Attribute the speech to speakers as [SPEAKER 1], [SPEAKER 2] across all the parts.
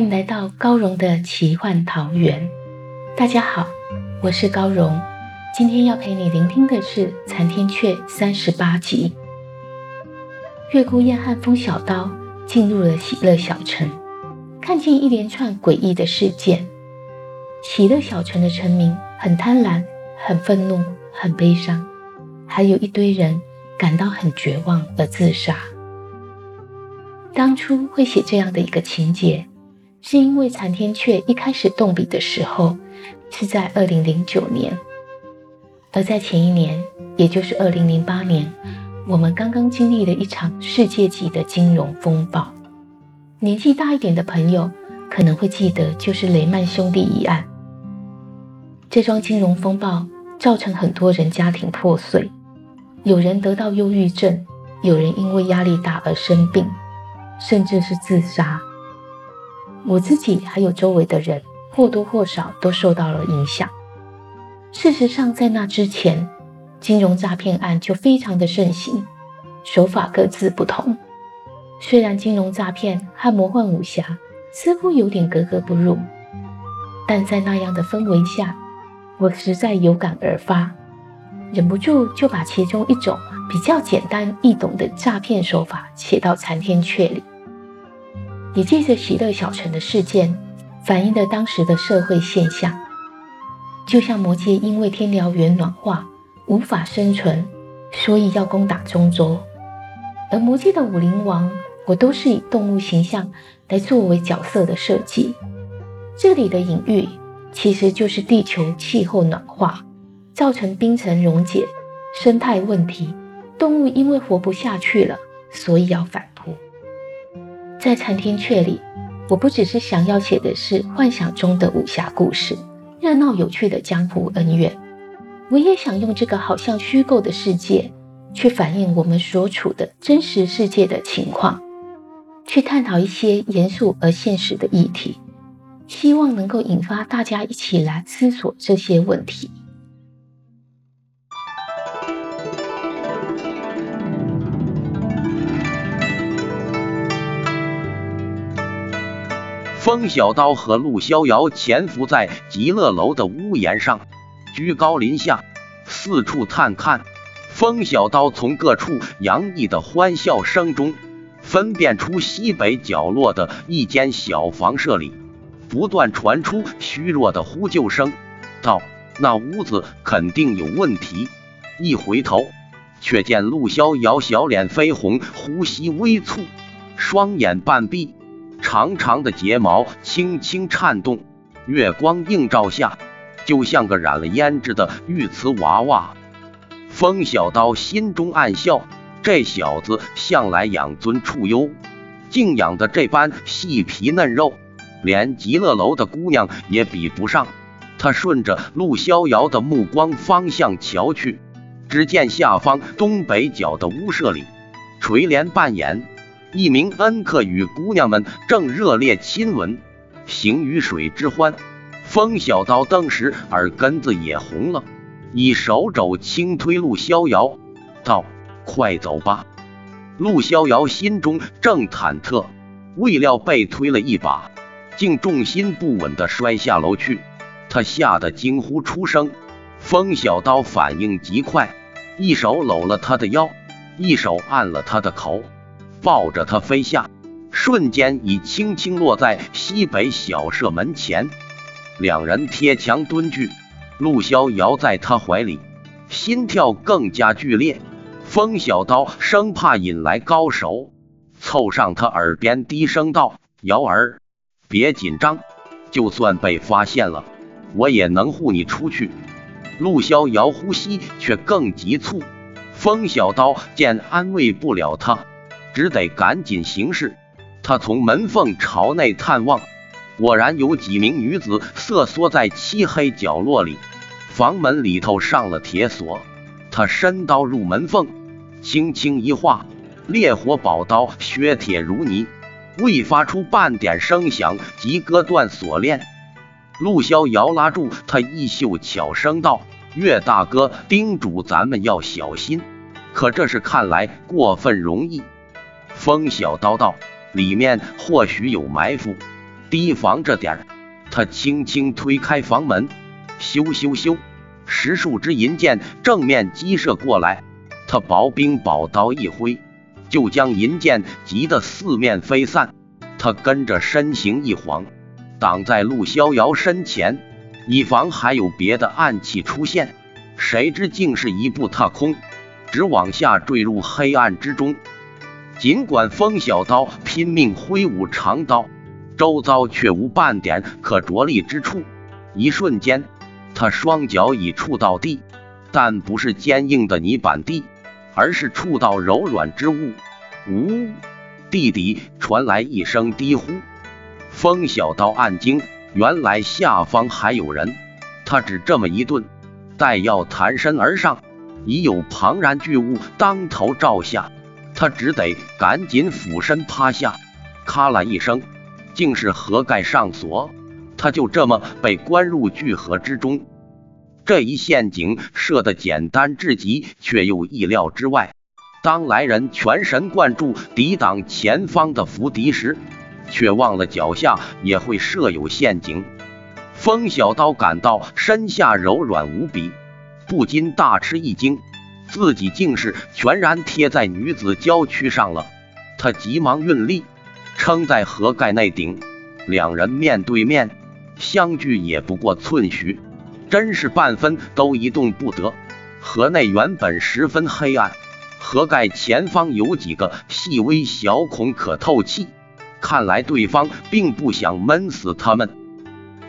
[SPEAKER 1] 欢迎来到高荣的奇幻桃源。大家好，我是高荣。今天要陪你聆听的是《残天阙》三十八集。月孤雁和风小刀进入了喜乐小城，看见一连串诡异的事件。喜乐小城的臣民很贪婪、很愤怒、很悲伤，还有一堆人感到很绝望而自杀。当初会写这样的一个情节。是因为残天阙一开始动笔的时候是在二零零九年，而在前一年，也就是二零零八年，我们刚刚经历了一场世界级的金融风暴。年纪大一点的朋友可能会记得，就是雷曼兄弟一案。这桩金融风暴造成很多人家庭破碎，有人得到忧郁症，有人因为压力大而生病，甚至是自杀。我自己还有周围的人或多或少都受到了影响。事实上，在那之前，金融诈骗案就非常的盛行，手法各自不同。虽然金融诈骗和魔幻武侠似乎有点格格不入，但在那样的氛围下，我实在有感而发，忍不住就把其中一种比较简单易懂的诈骗手法写到残天阙里。也借着喜乐小城的事件，反映了当时的社会现象。就像魔界因为天辽源暖化无法生存，所以要攻打中州。而魔界的武灵王，我都是以动物形象来作为角色的设计。这里的隐喻其实就是地球气候暖化，造成冰层溶解、生态问题，动物因为活不下去了，所以要反。在残天阙里，我不只是想要写的是幻想中的武侠故事，热闹有趣的江湖恩怨，我也想用这个好像虚构的世界，去反映我们所处的真实世界的情况，去探讨一些严肃而现实的议题，希望能够引发大家一起来思索这些问题。
[SPEAKER 2] 风小刀和陆逍遥潜伏在极乐楼的屋檐上，居高临下，四处探看。风小刀从各处洋溢的欢笑声中，分辨出西北角落的一间小房舍里，不断传出虚弱的呼救声，道：“那屋子肯定有问题。”一回头，却见陆逍遥小脸绯红，呼吸微促，双眼半闭。长长的睫毛轻轻颤动，月光映照下，就像个染了胭脂的玉瓷娃娃。风小刀心中暗笑，这小子向来养尊处优，竟养的这般细皮嫩肉，连极乐楼的姑娘也比不上。他顺着陆逍遥的目光方向瞧去，只见下方东北角的屋舍里，垂帘半掩。一名恩客与姑娘们正热烈亲吻，行于水之欢。风小刀当时耳根子也红了，以手肘轻推陆逍遥，道：“快走吧。”陆逍遥心中正忐忑，未料被推了一把，竟重心不稳地摔下楼去。他吓得惊呼出声。风小刀反应极快，一手搂了他的腰，一手按了他的口。抱着他飞下，瞬间已轻轻落在西北小舍门前。两人贴墙蹲踞，陆逍遥在他怀里，心跳更加剧烈。风小刀生怕引来高手，凑上他耳边低声道：“瑶儿，别紧张，就算被发现了，我也能护你出去。陆逍遥呼吸却更急促。风小刀见安慰不了他，只得赶紧行事。他从门缝朝内探望，果然有几名女子瑟缩在漆黑角落里。房门里头上了铁锁。他伸刀入门缝，轻轻一划，烈火宝刀削铁如泥，未发出半点声响，即割断锁链。陆逍遥拉住他衣袖，悄声道。岳大哥叮嘱咱们要小心，可这是看来过分容易。风小刀道：“里面或许有埋伏，提防着点儿。”他轻轻推开房门，咻咻咻，十数支银箭正面击射过来。他薄冰宝刀一挥，就将银箭急得四面飞散。他跟着身形一晃，挡在陆逍遥身前。以防还有别的暗器出现，谁知竟是一步踏空，直往下坠入黑暗之中。尽管风小刀拼命挥舞长刀，周遭却无半点可着力之处。一瞬间，他双脚已触到地，但不是坚硬的泥板地，而是触到柔软之物。呜！地底传来一声低呼。风小刀暗惊。原来下方还有人，他只这么一顿，待要弹身而上，已有庞然巨物当头照下，他只得赶紧俯身趴下。咔啦一声，竟是盒盖上锁，他就这么被关入巨盒之中。这一陷阱设得简单至极，却又意料之外。当来人全神贯注抵挡前方的伏敌时，却忘了脚下也会设有陷阱。风小刀感到身下柔软无比，不禁大吃一惊，自己竟是全然贴在女子娇躯上了。他急忙运力撑在盒盖内顶，两人面对面相距也不过寸许，真是半分都移动不得。盒内原本十分黑暗，盒盖前方有几个细微小孔可透气。看来对方并不想闷死他们。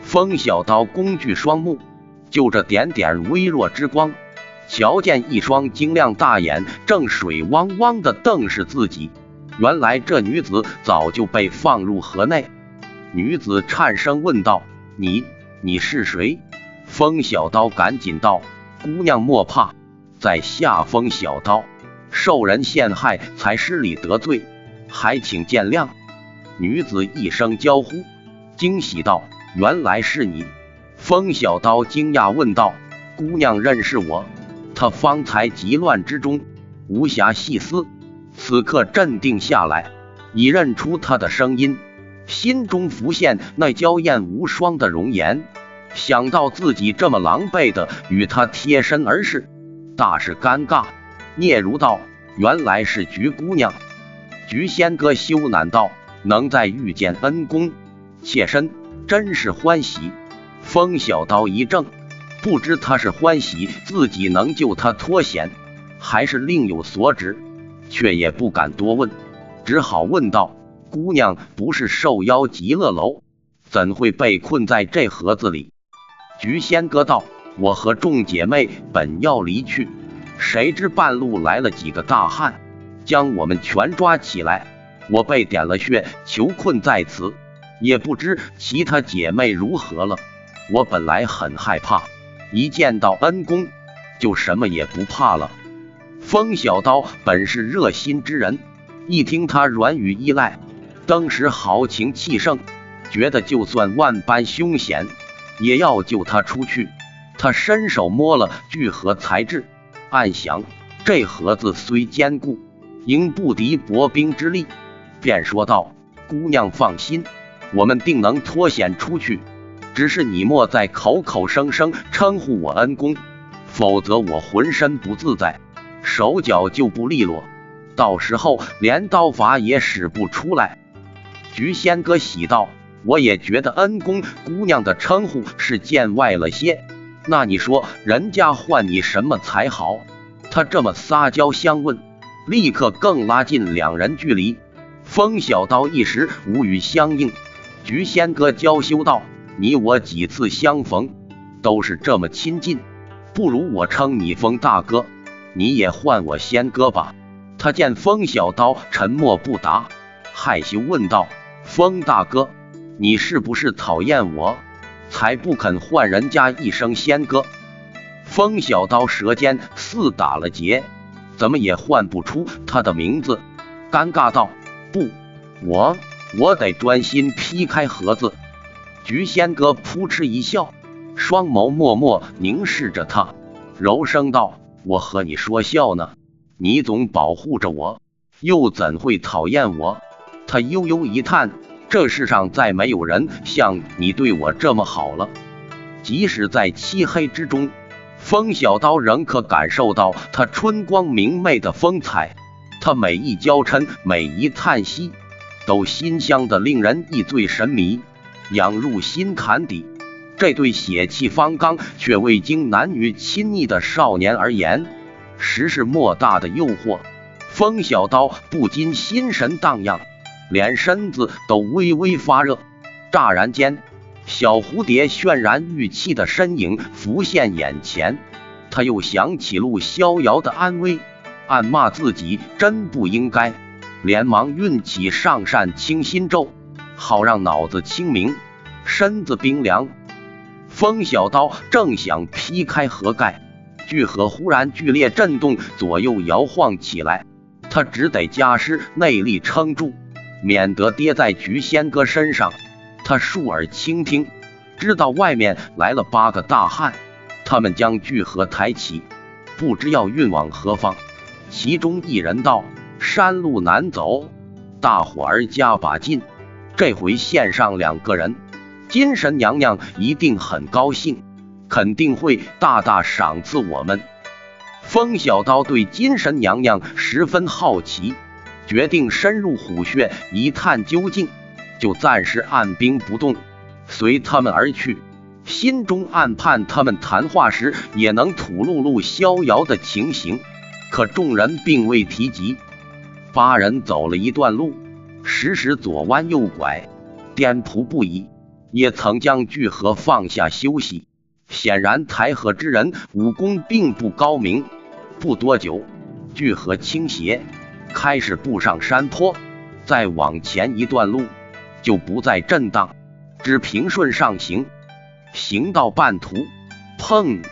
[SPEAKER 2] 风小刀工具双目，就这点点微弱之光，瞧见一双晶亮大眼正水汪汪的瞪视自己。原来这女子早就被放入河内。女子颤声问道：“你，你是谁？”风小刀赶紧道：“姑娘莫怕，在下风小刀，受人陷害才失礼得罪，还请见谅。”女子一声娇呼，惊喜道：“原来是你！”风小刀惊讶问道：“姑娘认识我？”他方才急乱之中无暇细思，此刻镇定下来，已认出他的声音，心中浮现那娇艳无双的容颜。想到自己这么狼狈的与他贴身而视，大是尴尬，嗫如道：“原来是菊姑娘。”菊仙哥羞赧道。能再遇见恩公，妾身真是欢喜。风小刀一怔，不知他是欢喜自己能救他脱险，还是另有所指，却也不敢多问，只好问道：“姑娘不是受邀极乐楼，怎会被困在这盒子里？”菊仙哥道：“我和众姐妹本要离去，谁知半路来了几个大汉，将我们全抓起来。”我被点了穴，囚困在此，也不知其他姐妹如何了。我本来很害怕，一见到恩公，就什么也不怕了。风小刀本是热心之人，一听他软语依赖，当时豪情气盛，觉得就算万般凶险，也要救他出去。他伸手摸了巨盒材质，暗想这盒子虽坚固，应不敌薄冰之力。便说道：“姑娘放心，我们定能脱险出去。只是你莫再口口声声称呼我恩公，否则我浑身不自在，手脚就不利落，到时候连刀法也使不出来。”菊仙哥喜道：“我也觉得恩公姑娘的称呼是见外了些。那你说人家唤你什么才好？”他这么撒娇相问，立刻更拉近两人距离。风小刀一时无语相应，菊仙哥娇羞道：“你我几次相逢，都是这么亲近，不如我称你风大哥，你也唤我仙哥吧。他见风小刀沉默不答，害羞问道：“风大哥，你是不是讨厌我，才不肯唤人家一声仙哥？”风小刀舌尖似打了结，怎么也唤不出他的名字，尴尬道：“不，我我得专心劈开盒子。”菊仙哥扑哧一笑，双眸默默凝视着他，柔声道：“我和你说笑呢。”你总保护着我，又怎会讨厌我？他悠悠一叹，这世上再没有人像你对我这么好了。即使在漆黑之中，风小刀仍可感受到他春光明媚的风采。他每一娇嗔，每一叹息，都馨香的令人一醉神迷，养入心坎底。这对血气方刚却未经男女亲昵的少年而言。实是莫大的诱惑，风小刀不禁心神荡漾，连身子都微微发热。乍然间，小蝴蝶渲然欲泣的身影浮现眼前，他又想起陆逍遥的安危，暗骂自己真不应该，连忙运起上善清心咒，好让脑子清明，身子冰凉。风小刀正想劈开盒盖。巨盒忽然剧烈震动，左右摇晃起来，他只得加施内力撑住，免得跌在菊仙哥身上。他竖耳倾听，知道外面来了八个大汉，他们将巨盒抬起，不知要运往何方。其中一人道：“山路难走，大伙儿加把劲。这回献上两个人，金神娘娘一定很高兴。”肯定会大大赏赐我们。风小刀对金神娘娘十分好奇，决定深入虎穴一探究竟，就暂时按兵不动，随他们而去。心中暗盼他们谈话时也能吐露露逍遥的情形，可众人并未提及。八人走了一段路，时时左弯右拐，颠仆不已，也曾将巨河放下休息。显然，台河之人武功并不高明。不多久，巨河倾斜，开始步上山坡。再往前一段路，就不再震荡，只平顺上行。行到半途，砰！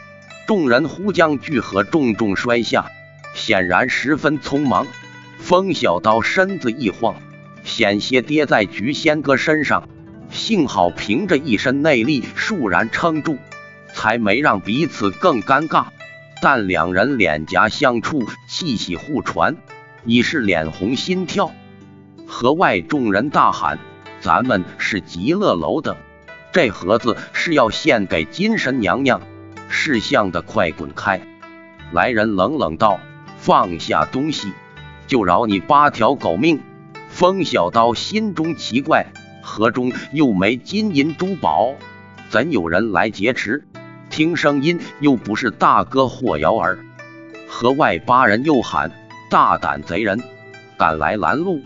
[SPEAKER 2] 众人忽将巨河重重摔下，显然十分匆忙。风小刀身子一晃，险些跌在菊仙哥身上，幸好凭着一身内力，倏然撑住。才没让彼此更尴尬，但两人脸颊相触，气息互传，已是脸红心跳。河外众人大喊：“咱们是极乐楼的，这盒子是要献给金神娘娘，识相的快滚开！”来人冷冷道：“放下东西，就饶你八条狗命。”风小刀心中奇怪，河中又没金银珠宝，怎有人来劫持？听声音又不是大哥霍瑶儿，河外八人又喊：“大胆贼人，敢来拦路！”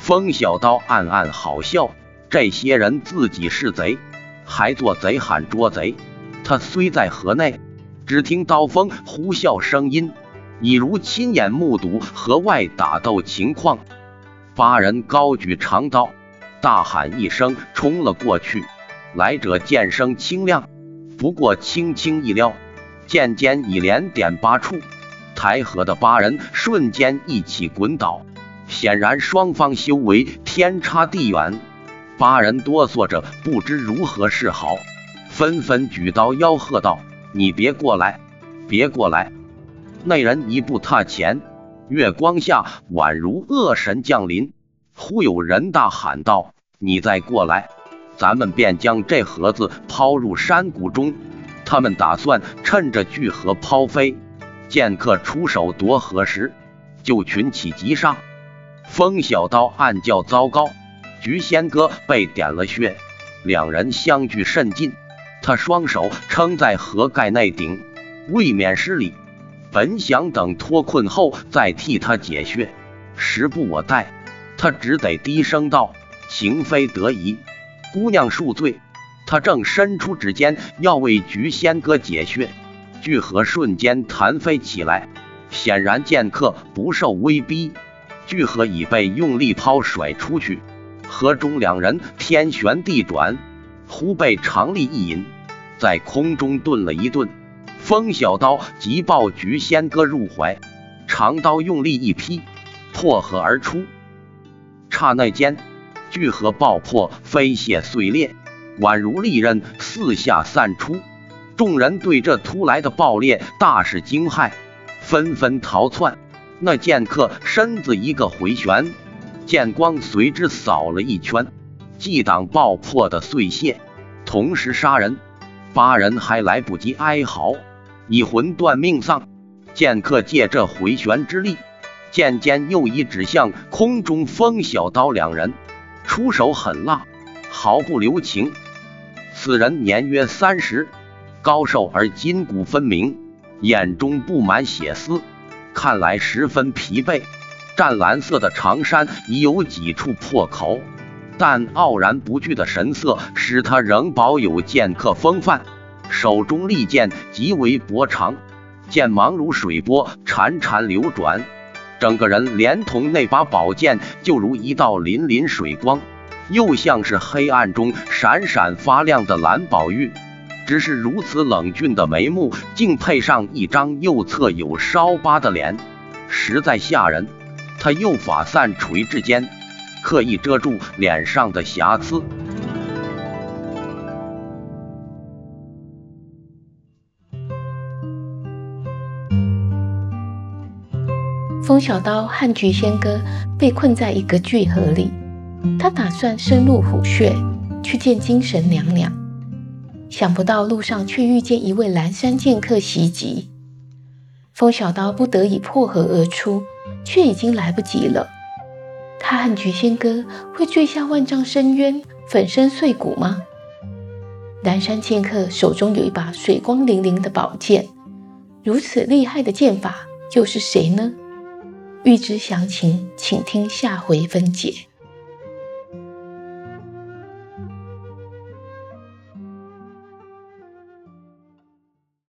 [SPEAKER 2] 风小刀暗暗好笑，这些人自己是贼，还做贼喊捉贼。他虽在河内，只听刀锋呼啸声音，已如亲眼目睹河外打斗情况。八人高举长刀，大喊一声，冲了过去。来者剑声清亮。不过轻轻一撩，剑尖已连点八处，台河的八人瞬间一起滚倒。显然双方修为天差地远，八人哆嗦着不知如何是好，纷纷举刀吆喝道：“你别过来，别过来！”那人一步踏前，月光下宛如恶神降临。忽有人大喊道：“你再过来！”咱们便将这盒子抛入山谷中。他们打算趁着巨河抛飞，剑客出手夺河时，就群起急杀。风小刀暗叫糟糕，菊仙哥被点了穴，两人相距甚近。他双手撑在盒盖内顶，未免失礼。本想等脱困后再替他解穴，时不我待，他只得低声道：“情非得已。”姑娘恕罪，他正伸出指尖要为菊仙哥解穴，巨河瞬间弹飞起来。显然剑客不受威逼，巨河已被用力抛甩出去，河中两人天旋地转，忽被长力一引，在空中顿了一顿。风小刀急抱菊仙哥入怀，长刀用力一劈，破河而出。刹那间，巨河爆破，飞屑碎裂。宛如利刃四下散出，众人对这突来的爆裂大是惊骇，纷纷逃窜。那剑客身子一个回旋，剑光随之扫了一圈，既挡爆破的碎屑，同时杀人。八人还来不及哀嚎，已魂断命丧。剑客借这回旋之力，剑尖又一指向空中风小刀两人，出手狠辣，毫不留情。此人年约三十，高瘦而筋骨分明，眼中布满血丝，看来十分疲惫。湛蓝色的长衫已有几处破口，但傲然不惧的神色使他仍保有剑客风范。手中利剑极为薄长，剑芒如水波潺潺流转，整个人连同那把宝剑就如一道粼粼水光。又像是黑暗中闪闪发亮的蓝宝玉，只是如此冷峻的眉目，竟配上一张右侧有烧疤的脸，实在吓人。他右发散垂至肩，刻意遮住脸上的瑕疵。
[SPEAKER 1] 风小刀和菊仙哥被困在一个巨河里。他打算深入虎穴去见精神娘娘，想不到路上却遇见一位蓝山剑客袭击，风小刀不得已破河而出，却已经来不及了。他和菊仙哥会坠下万丈深渊，粉身碎骨吗？蓝山剑客手中有一把水光粼粼的宝剑，如此厉害的剑法又是谁呢？欲知详情，请听下回分解。